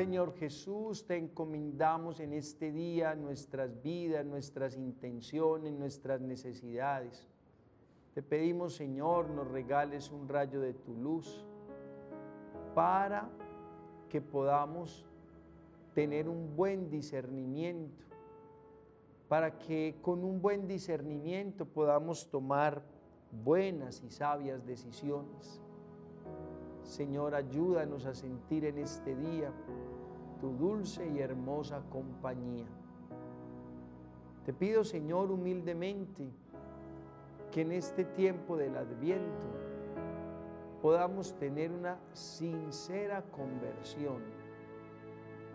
Señor Jesús, te encomendamos en este día nuestras vidas, nuestras intenciones, nuestras necesidades. Te pedimos, Señor, nos regales un rayo de tu luz para que podamos tener un buen discernimiento, para que con un buen discernimiento podamos tomar buenas y sabias decisiones. Señor, ayúdanos a sentir en este día tu dulce y hermosa compañía. Te pido, Señor, humildemente, que en este tiempo del adviento podamos tener una sincera conversión,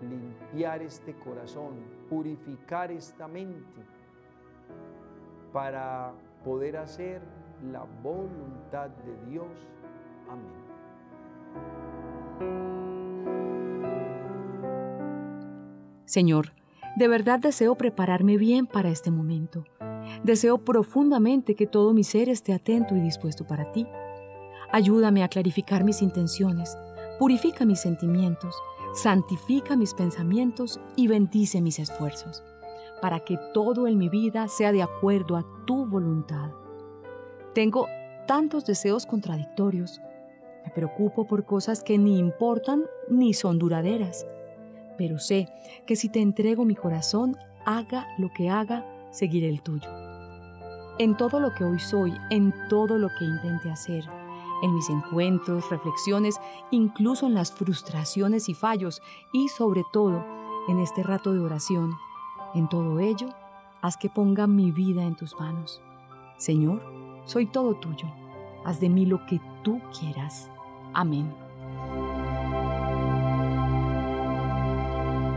limpiar este corazón, purificar esta mente para poder hacer la voluntad de Dios. Amén. Señor, de verdad deseo prepararme bien para este momento. Deseo profundamente que todo mi ser esté atento y dispuesto para ti. Ayúdame a clarificar mis intenciones, purifica mis sentimientos, santifica mis pensamientos y bendice mis esfuerzos, para que todo en mi vida sea de acuerdo a tu voluntad. Tengo tantos deseos contradictorios. Me preocupo por cosas que ni importan ni son duraderas pero sé que si te entrego mi corazón, haga lo que haga, seguiré el tuyo. En todo lo que hoy soy, en todo lo que intente hacer, en mis encuentros, reflexiones, incluso en las frustraciones y fallos, y sobre todo en este rato de oración, en todo ello, haz que ponga mi vida en tus manos. Señor, soy todo tuyo. Haz de mí lo que tú quieras. Amén.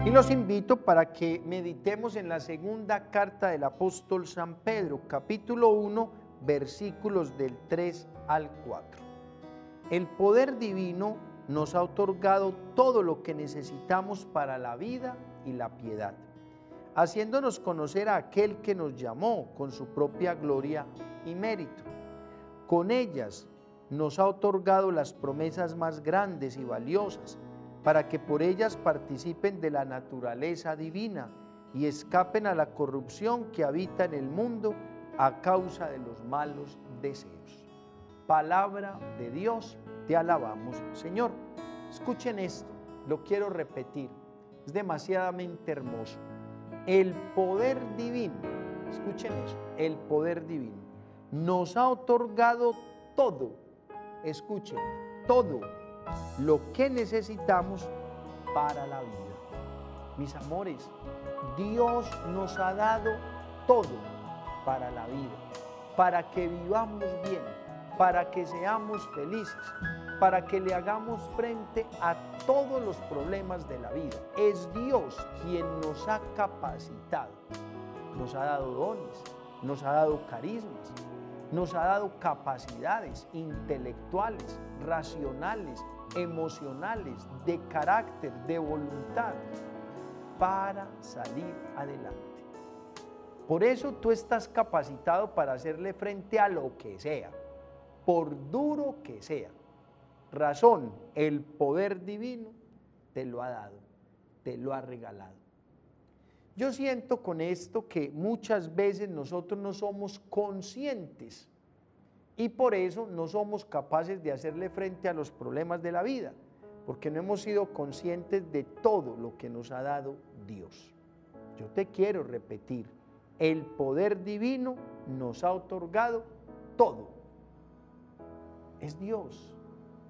Y los invito para que meditemos en la segunda carta del apóstol San Pedro, capítulo 1, versículos del 3 al 4. El poder divino nos ha otorgado todo lo que necesitamos para la vida y la piedad, haciéndonos conocer a aquel que nos llamó con su propia gloria y mérito. Con ellas nos ha otorgado las promesas más grandes y valiosas para que por ellas participen de la naturaleza divina y escapen a la corrupción que habita en el mundo a causa de los malos deseos. Palabra de Dios, te alabamos, Señor. Escuchen esto, lo quiero repetir, es demasiadamente hermoso. El poder divino, escuchen eso, el poder divino nos ha otorgado todo, escuchen, todo lo que necesitamos para la vida. Mis amores, Dios nos ha dado todo para la vida, para que vivamos bien, para que seamos felices, para que le hagamos frente a todos los problemas de la vida. Es Dios quien nos ha capacitado, nos ha dado dones, nos ha dado carismas, nos ha dado capacidades intelectuales, racionales, emocionales, de carácter, de voluntad, para salir adelante. Por eso tú estás capacitado para hacerle frente a lo que sea, por duro que sea. Razón, el poder divino te lo ha dado, te lo ha regalado. Yo siento con esto que muchas veces nosotros no somos conscientes y por eso no somos capaces de hacerle frente a los problemas de la vida, porque no hemos sido conscientes de todo lo que nos ha dado Dios. Yo te quiero repetir, el poder divino nos ha otorgado todo. Es Dios,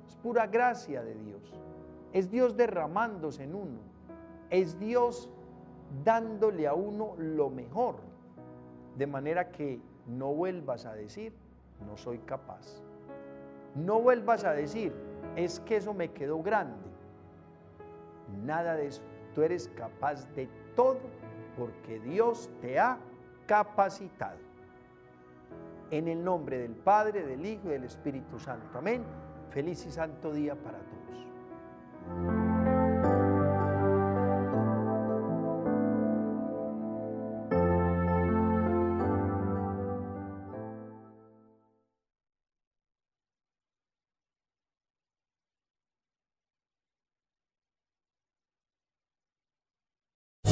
es pura gracia de Dios, es Dios derramándose en uno, es Dios dándole a uno lo mejor, de manera que no vuelvas a decir, no soy capaz. No vuelvas a decir, es que eso me quedó grande. Nada de eso. Tú eres capaz de todo porque Dios te ha capacitado. En el nombre del Padre, del Hijo y del Espíritu Santo. Amén. Feliz y santo día para todos.